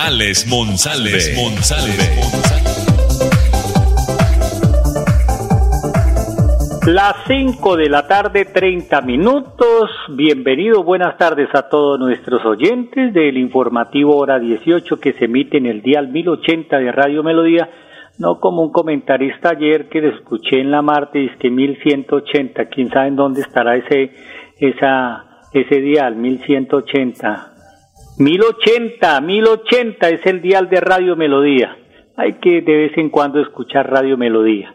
Alex Monsalve. Las 5 de la tarde, 30 minutos. Bienvenido, buenas tardes a todos nuestros oyentes del informativo Hora 18 que se emite en el dial 1080 de Radio Melodía. No como un comentarista ayer que le escuché en la martes que 1180. Quién sabe en dónde estará ese, esa, ese dial, 1180. 1080, 1080 es el dial de Radio Melodía. Hay que de vez en cuando escuchar Radio Melodía.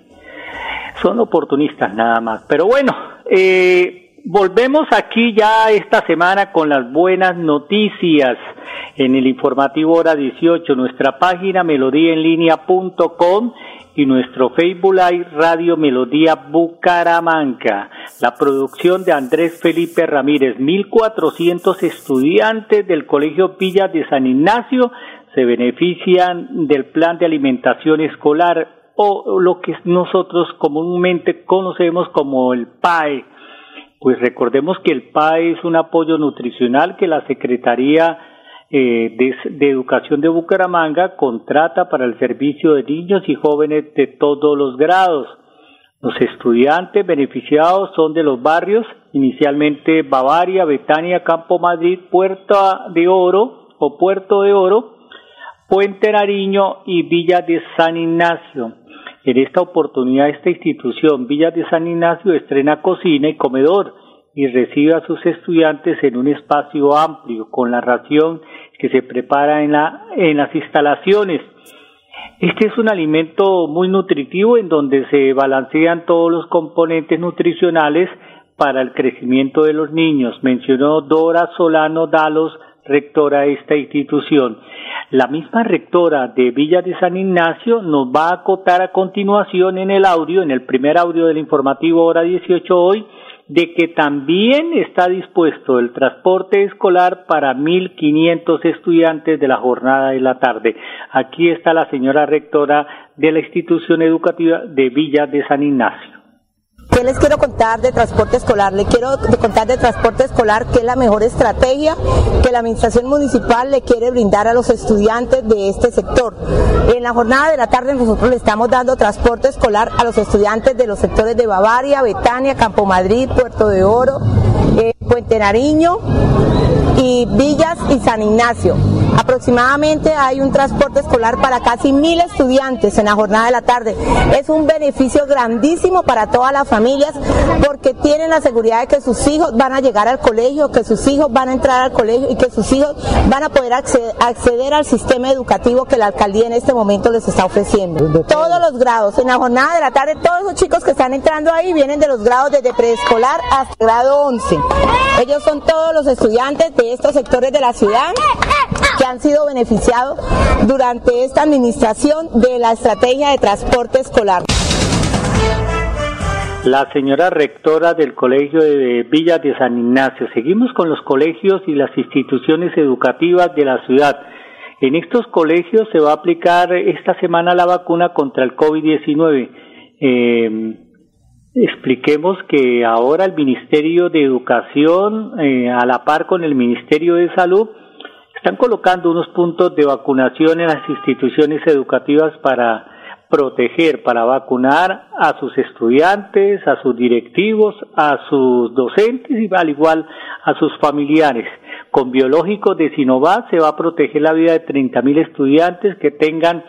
Son oportunistas nada más. Pero bueno, eh, volvemos aquí ya esta semana con las buenas noticias en el informativo hora 18, nuestra página melodíaenlínea.com y nuestro Facebook Live Radio Melodía Bucaramanga. La producción de Andrés Felipe Ramírez, 1400 estudiantes del Colegio Villa de San Ignacio se benefician del plan de alimentación escolar o lo que nosotros comúnmente conocemos como el PAE. Pues recordemos que el PAE es un apoyo nutricional que la Secretaría eh, de, Educación de Bucaramanga contrata para el servicio de niños y jóvenes de todos los grados. Los estudiantes beneficiados son de los barrios, inicialmente Bavaria, Betania, Campo Madrid, Puerto de Oro o Puerto de Oro, Puente Nariño y Villa de San Ignacio. En esta oportunidad, esta institución, Villa de San Ignacio, estrena cocina y comedor y recibe a sus estudiantes en un espacio amplio con la ración que se prepara en, la, en las instalaciones. Este es un alimento muy nutritivo en donde se balancean todos los componentes nutricionales para el crecimiento de los niños, mencionó Dora Solano Dalos, rectora de esta institución. La misma rectora de Villa de San Ignacio nos va a acotar a continuación en el audio, en el primer audio del informativo hora 18 hoy, de que también está dispuesto el transporte escolar para 1.500 estudiantes de la jornada de la tarde. Aquí está la señora rectora de la institución educativa de Villa de San Ignacio. ¿Qué les quiero contar de transporte escolar? Les quiero contar de transporte escolar que es la mejor estrategia que la administración municipal le quiere brindar a los estudiantes de este sector. En la jornada de la tarde nosotros le estamos dando transporte escolar a los estudiantes de los sectores de Bavaria, Betania, Campo Madrid, Puerto de Oro, eh, Puente Nariño y Villas y San Ignacio. Aproximadamente hay un transporte escolar para casi mil estudiantes en la jornada de la tarde. Es un beneficio grandísimo para todas las familias porque tienen la seguridad de que sus hijos van a llegar al colegio, que sus hijos van a entrar al colegio y que sus hijos van a poder acceder, al sistema educativo que la alcaldía en este momento les está ofreciendo. Todos los grados, en la jornada de la tarde, todos los chicos que están entrando ahí vienen de los grados desde preescolar hasta grado 11. Ellos son todos los estudiantes de estos sectores de la ciudad que han sido beneficiados durante esta administración de la estrategia de transporte escolar. La señora rectora del Colegio de Villa de San Ignacio. Seguimos con los colegios y las instituciones educativas de la ciudad. En estos colegios se va a aplicar esta semana la vacuna contra el COVID-19. Eh, expliquemos que ahora el Ministerio de Educación, eh, a la par con el Ministerio de Salud, están colocando unos puntos de vacunación en las instituciones educativas para proteger, para vacunar a sus estudiantes, a sus directivos, a sus docentes y al igual a sus familiares. Con biológicos de Sinovac se va a proteger la vida de 30.000 estudiantes que tengan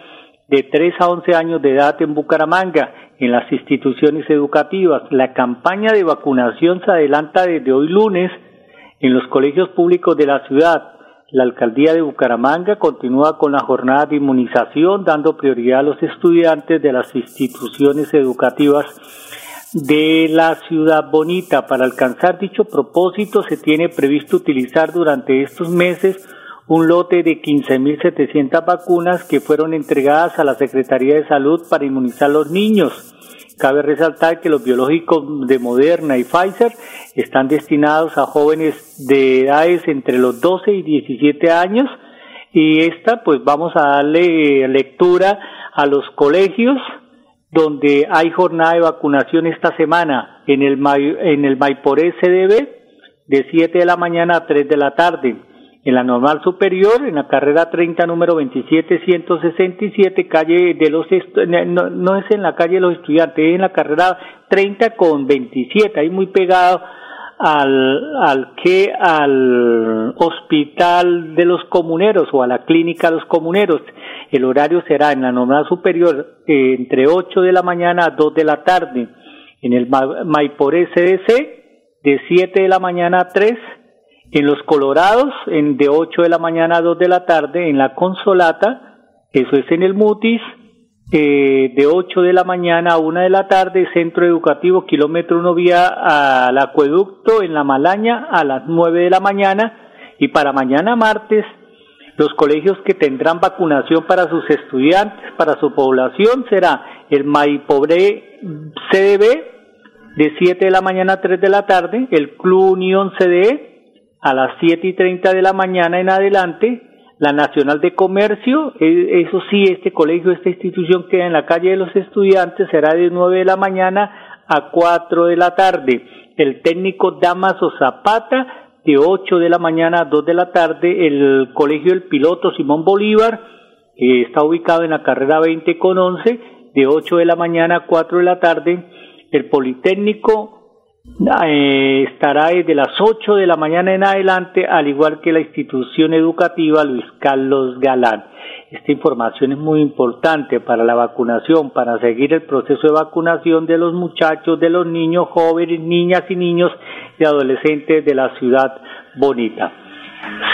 de 3 a 11 años de edad en Bucaramanga, en las instituciones educativas. La campaña de vacunación se adelanta desde hoy lunes en los colegios públicos de la ciudad la alcaldía de Bucaramanga continúa con la jornada de inmunización, dando prioridad a los estudiantes de las instituciones educativas de la ciudad bonita. Para alcanzar dicho propósito se tiene previsto utilizar durante estos meses un lote de 15.700 vacunas que fueron entregadas a la Secretaría de Salud para inmunizar a los niños. Cabe resaltar que los biológicos de Moderna y Pfizer están destinados a jóvenes de edades entre los 12 y 17 años. Y esta pues vamos a darle lectura a los colegios donde hay jornada de vacunación esta semana en el, en el Maiporé CDB de 7 de la mañana a 3 de la tarde en la normal superior, en la carrera 30, número 27167, calle de los, no, no, es en la calle de los estudiantes, es en la carrera 30 con 27, ahí muy pegado al, al que, al hospital de los comuneros o a la clínica de los comuneros. El horario será en la normal superior eh, entre 8 de la mañana a 2 de la tarde, en el Maiporé CDC de 7 de la mañana a 3 en los Colorados, en de 8 de la mañana a 2 de la tarde, en la Consolata, eso es en el Mutis, eh, de 8 de la mañana a 1 de la tarde, Centro Educativo, kilómetro 1 vía al acueducto, en la Malaña, a las 9 de la mañana, y para mañana martes, los colegios que tendrán vacunación para sus estudiantes, para su población, será el Maipobre CDB, de 7 de la mañana a 3 de la tarde, el Club Unión CDE, a las 7 y 30 de la mañana en adelante, la Nacional de Comercio, e, eso sí, este colegio, esta institución queda en la calle de los estudiantes, será de 9 de la mañana a 4 de la tarde. El técnico Damaso Zapata, de 8 de la mañana a 2 de la tarde, el colegio del piloto Simón Bolívar, que está ubicado en la carrera 20 con 11, de 8 de la mañana a 4 de la tarde, el Politécnico eh, estará desde las 8 de la mañana en adelante, al igual que la institución educativa Luis Carlos Galán. Esta información es muy importante para la vacunación, para seguir el proceso de vacunación de los muchachos, de los niños, jóvenes, niñas y niños y adolescentes de la ciudad bonita.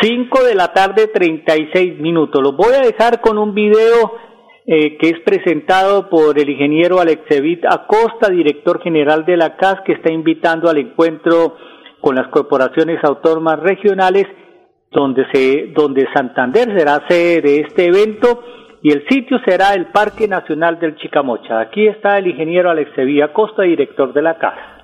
5 de la tarde, 36 minutos. Los voy a dejar con un video eh, que es presentado por el ingeniero Alexevit Acosta, director general de la CAS, que está invitando al encuentro con las corporaciones autónomas regionales, donde, se, donde Santander será sede de este evento y el sitio será el Parque Nacional del Chicamocha. Aquí está el ingeniero Alexevit Acosta, director de la CAS.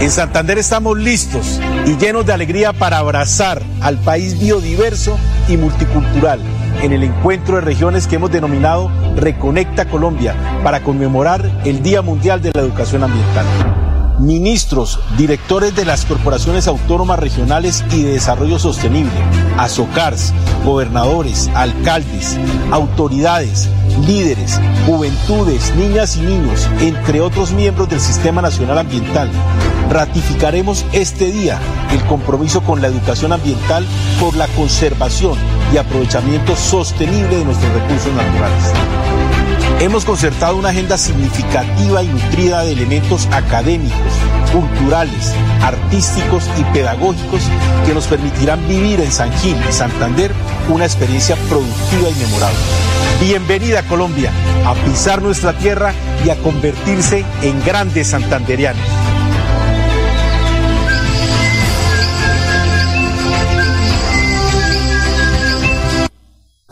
En Santander estamos listos y llenos de alegría para abrazar al país biodiverso y multicultural en el encuentro de regiones que hemos denominado Reconecta Colombia para conmemorar el Día Mundial de la Educación Ambiental ministros, directores de las corporaciones autónomas regionales y de desarrollo sostenible, azocars, gobernadores, alcaldes, autoridades, líderes, juventudes, niñas y niños, entre otros miembros del Sistema Nacional Ambiental. Ratificaremos este día el compromiso con la educación ambiental por la conservación y aprovechamiento sostenible de nuestros recursos naturales. Hemos concertado una agenda significativa y nutrida de elementos académicos, culturales, artísticos y pedagógicos que nos permitirán vivir en San Gil y Santander una experiencia productiva y memorable. Bienvenida Colombia, a pisar nuestra tierra y a convertirse en grandes santanderianos.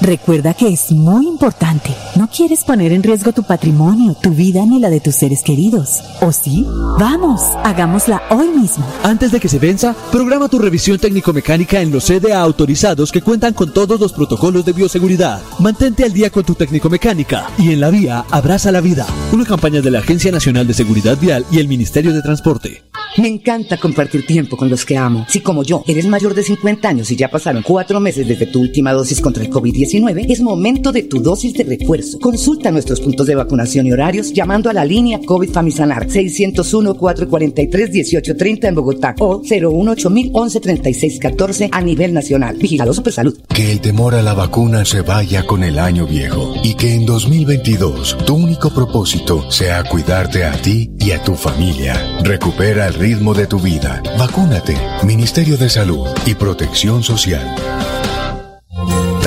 Recuerda que es muy importante. No quieres poner en riesgo tu patrimonio, tu vida ni la de tus seres queridos. ¿O sí? Vamos, hagámosla hoy mismo. Antes de que se venza, programa tu revisión técnico-mecánica en los CDA autorizados que cuentan con todos los protocolos de bioseguridad. Mantente al día con tu técnico-mecánica y en la vía abraza la vida. Una campaña de la Agencia Nacional de Seguridad Vial y el Ministerio de Transporte. Me encanta compartir tiempo con los que amo. Si como yo eres mayor de 50 años y ya pasaron cuatro meses desde tu última dosis contra el COVID-19, es momento de tu dosis de refuerzo. Consulta nuestros puntos de vacunación y horarios llamando a la línea COVID Famisanar 601-443-1830 en Bogotá o 018 113614 a nivel nacional. Vigilado Supersalud. Que el temor a la vacuna se vaya con el año viejo y que en 2022 tu único propósito sea cuidarte a ti y a tu familia. Recupera el ritmo de tu vida. Vacúnate. Ministerio de Salud y Protección Social.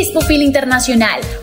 Dispofil Internacional,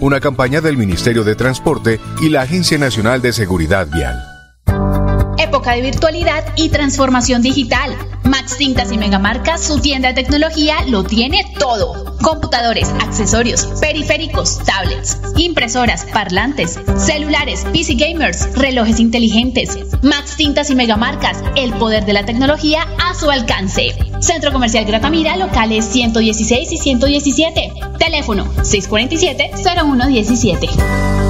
Una campaña del Ministerio de Transporte y la Agencia Nacional de Seguridad Vial. Época de virtualidad y transformación digital. Max Tintas y Megamarcas, su tienda de tecnología, lo tiene todo. Computadores, accesorios, periféricos, tablets, impresoras, parlantes, celulares, PC gamers, relojes inteligentes. Max Tintas y Megamarcas, el poder de la tecnología a su alcance. Centro Comercial Gratamira, locales 116 y 117. Teléfono 647-0117.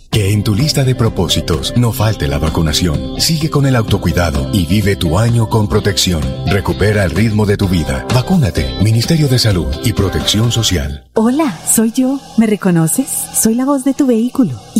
Que en tu lista de propósitos no falte la vacunación. Sigue con el autocuidado y vive tu año con protección. Recupera el ritmo de tu vida. Vacúnate. Ministerio de Salud y Protección Social. Hola, soy yo. ¿Me reconoces? Soy la voz de tu vehículo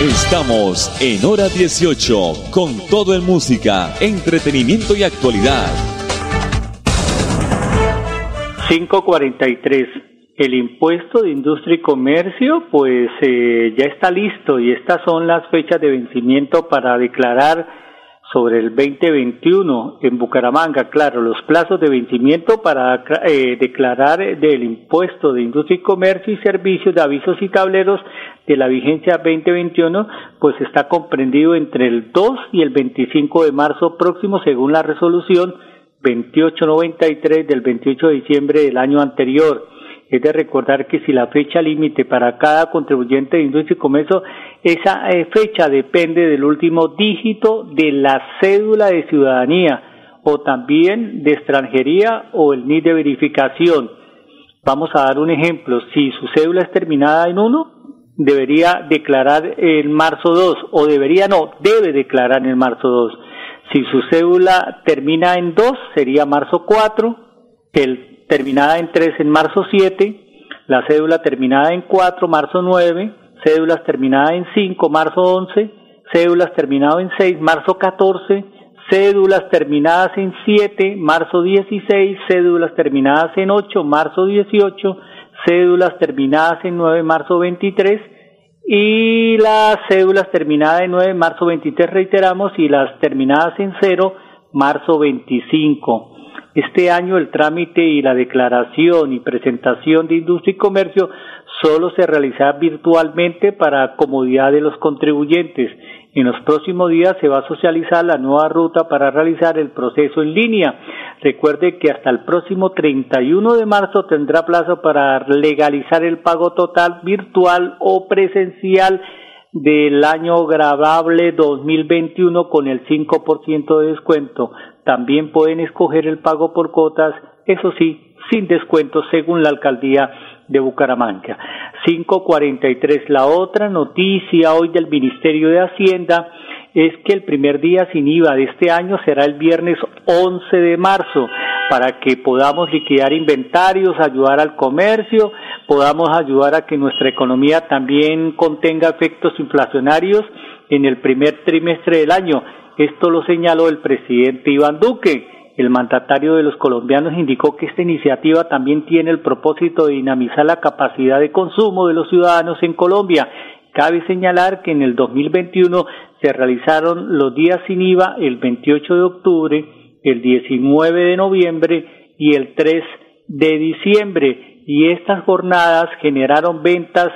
Estamos en hora 18 con todo en música, entretenimiento y actualidad. 543. El impuesto de industria y comercio pues eh, ya está listo y estas son las fechas de vencimiento para declarar sobre el 2021 en Bucaramanga. Claro, los plazos de vencimiento para eh, declarar del impuesto de industria y comercio y servicios de avisos y tableros de la vigencia 2021, pues está comprendido entre el 2 y el 25 de marzo próximo, según la resolución 2893 del 28 de diciembre del año anterior. Es de recordar que si la fecha límite para cada contribuyente de industria y comercio, esa eh, fecha depende del último dígito de la cédula de ciudadanía o también de extranjería o el NID de verificación. Vamos a dar un ejemplo. Si su cédula es terminada en 1, debería declarar en marzo 2 o debería no, debe declarar en marzo 2. Si su cédula termina en 2, sería marzo 4, el terminada en 3 en marzo 7, la cédula terminada en 4, marzo 9, cédulas terminadas en 5, marzo 11, cédulas terminadas en 6, marzo 14, cédulas terminadas en 7, marzo 16, cédulas terminadas en 8, marzo 18, cédulas terminadas en 9, marzo 23 y las cédulas terminadas en 9, marzo 23 reiteramos y las terminadas en 0, marzo 25. Este año el trámite y la declaración y presentación de industria y comercio solo se realizará virtualmente para comodidad de los contribuyentes. En los próximos días se va a socializar la nueva ruta para realizar el proceso en línea. Recuerde que hasta el próximo 31 de marzo tendrá plazo para legalizar el pago total virtual o presencial del año grabable 2021 con el 5% de descuento. También pueden escoger el pago por cuotas, eso sí, sin descuento según la alcaldía de Bucaramanga. 543. La otra noticia hoy del Ministerio de Hacienda es que el primer día sin IVA de este año será el viernes 11 de marzo para que podamos liquidar inventarios, ayudar al comercio, podamos ayudar a que nuestra economía también contenga efectos inflacionarios en el primer trimestre del año. Esto lo señaló el presidente Iván Duque. El mandatario de los colombianos indicó que esta iniciativa también tiene el propósito de dinamizar la capacidad de consumo de los ciudadanos en Colombia. Cabe señalar que en el 2021 se realizaron los días sin IVA el 28 de octubre, el 19 de noviembre y el 3 de diciembre y estas jornadas generaron ventas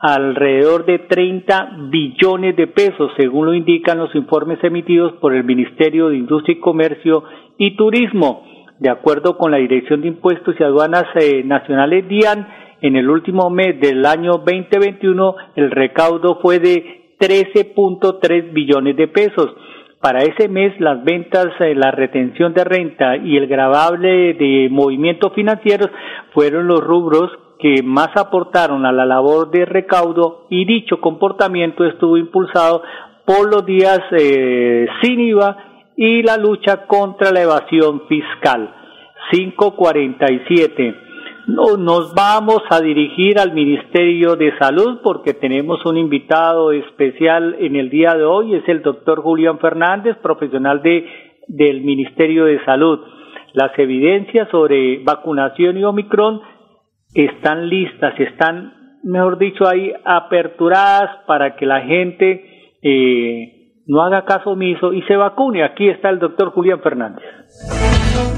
alrededor de 30 billones de pesos, según lo indican los informes emitidos por el Ministerio de Industria y Comercio y Turismo. De acuerdo con la Dirección de Impuestos y Aduanas eh, Nacionales DIAN, en el último mes del año 2021 el recaudo fue de 13.3 billones de pesos para ese mes las ventas, eh, la retención de renta y el grabable de movimientos financieros fueron los rubros que más aportaron a la labor de recaudo y dicho comportamiento estuvo impulsado por los días eh, sin IVA y la lucha contra la evasión fiscal. 547 nos vamos a dirigir al Ministerio de Salud porque tenemos un invitado especial en el día de hoy, es el doctor Julián Fernández, profesional de, del Ministerio de Salud. Las evidencias sobre vacunación y Omicron están listas, están, mejor dicho, ahí aperturadas para que la gente eh, no haga caso omiso y se vacune. Aquí está el doctor Julián Fernández.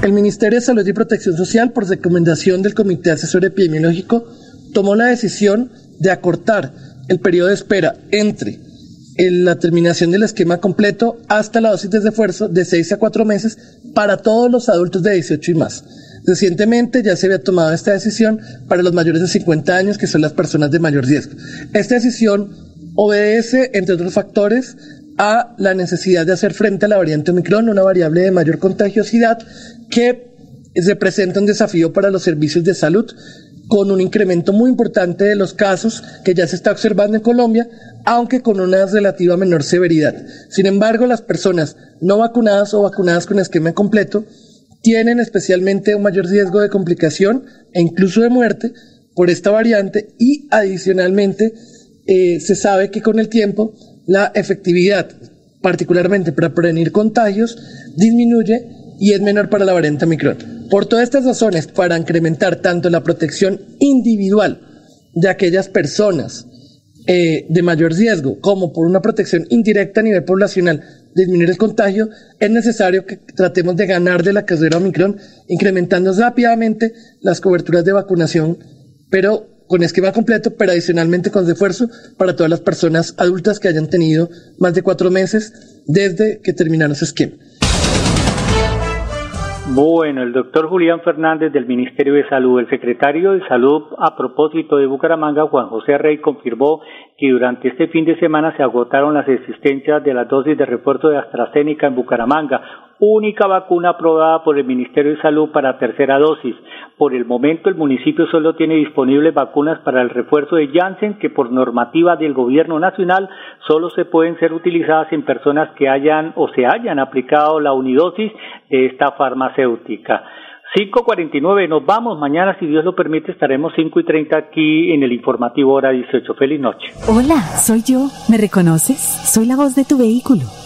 El Ministerio de Salud y Protección Social, por recomendación del Comité Asesor Epidemiológico, tomó la decisión de acortar el periodo de espera entre la terminación del esquema completo hasta la dosis de refuerzo de 6 a 4 meses para todos los adultos de 18 y más. Recientemente ya se había tomado esta decisión para los mayores de 50 años, que son las personas de mayor riesgo. Esta decisión obedece, entre otros factores, a la necesidad de hacer frente a la variante Omicron, una variable de mayor contagiosidad que representa un desafío para los servicios de salud con un incremento muy importante de los casos que ya se está observando en Colombia, aunque con una relativa menor severidad. Sin embargo, las personas no vacunadas o vacunadas con esquema completo tienen especialmente un mayor riesgo de complicación e incluso de muerte por esta variante y adicionalmente eh, se sabe que con el tiempo la efectividad, particularmente para prevenir contagios, disminuye y es menor para la variante Omicron. Por todas estas razones, para incrementar tanto la protección individual de aquellas personas eh, de mayor riesgo como por una protección indirecta a nivel poblacional, disminuir el contagio, es necesario que tratemos de ganar de la carrera Omicron, incrementando rápidamente las coberturas de vacunación, pero con esquema completo, pero adicionalmente con refuerzo para todas las personas adultas que hayan tenido más de cuatro meses desde que terminaron su esquema. Bueno, el doctor Julián Fernández del Ministerio de Salud, el secretario de Salud a propósito de Bucaramanga, Juan José Rey, confirmó que durante este fin de semana se agotaron las existencias de las dosis de refuerzo de AstraZeneca en Bucaramanga, única vacuna aprobada por el Ministerio de Salud para tercera dosis. Por el momento el municipio solo tiene disponibles vacunas para el refuerzo de Janssen que por normativa del gobierno nacional solo se pueden ser utilizadas en personas que hayan o se hayan aplicado la unidosis de esta farmacéutica. 5.49, nos vamos. Mañana, si Dios lo permite, estaremos 5 y 30 aquí en el informativo hora 18. Feliz noche. Hola, soy yo. ¿Me reconoces? Soy la voz de tu vehículo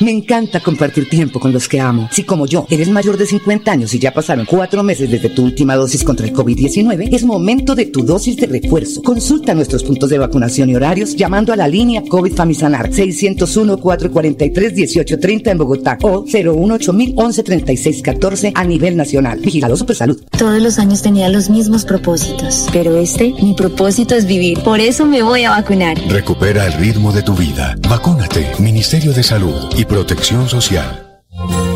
Me encanta compartir tiempo con los que amo. Si como yo eres mayor de 50 años y ya pasaron cuatro meses desde tu última dosis contra el COVID-19, es momento de tu dosis de refuerzo. Consulta nuestros puntos de vacunación y horarios llamando a la línea COVID Famisanar 601-443-1830 en Bogotá o 018-1136-14 a nivel nacional. Vigilado Supersalud. Todos los años tenía los mismos propósitos, pero este, mi propósito es vivir. Por eso me voy a vacunar. Recupera el ritmo de tu vida. Vacúnate. Ministerio de Salud y Protección Social.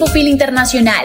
Dispofil Internacional,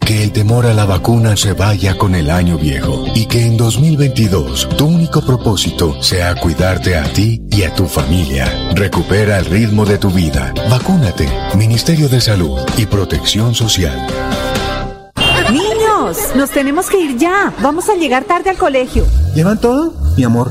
Que el temor a la vacuna se vaya con el año viejo y que en 2022 tu único propósito sea cuidarte a ti y a tu familia. Recupera el ritmo de tu vida. Vacúnate. Ministerio de Salud y Protección Social. Niños, nos tenemos que ir ya. Vamos a llegar tarde al colegio. ¿Llevan todo? Mi amor,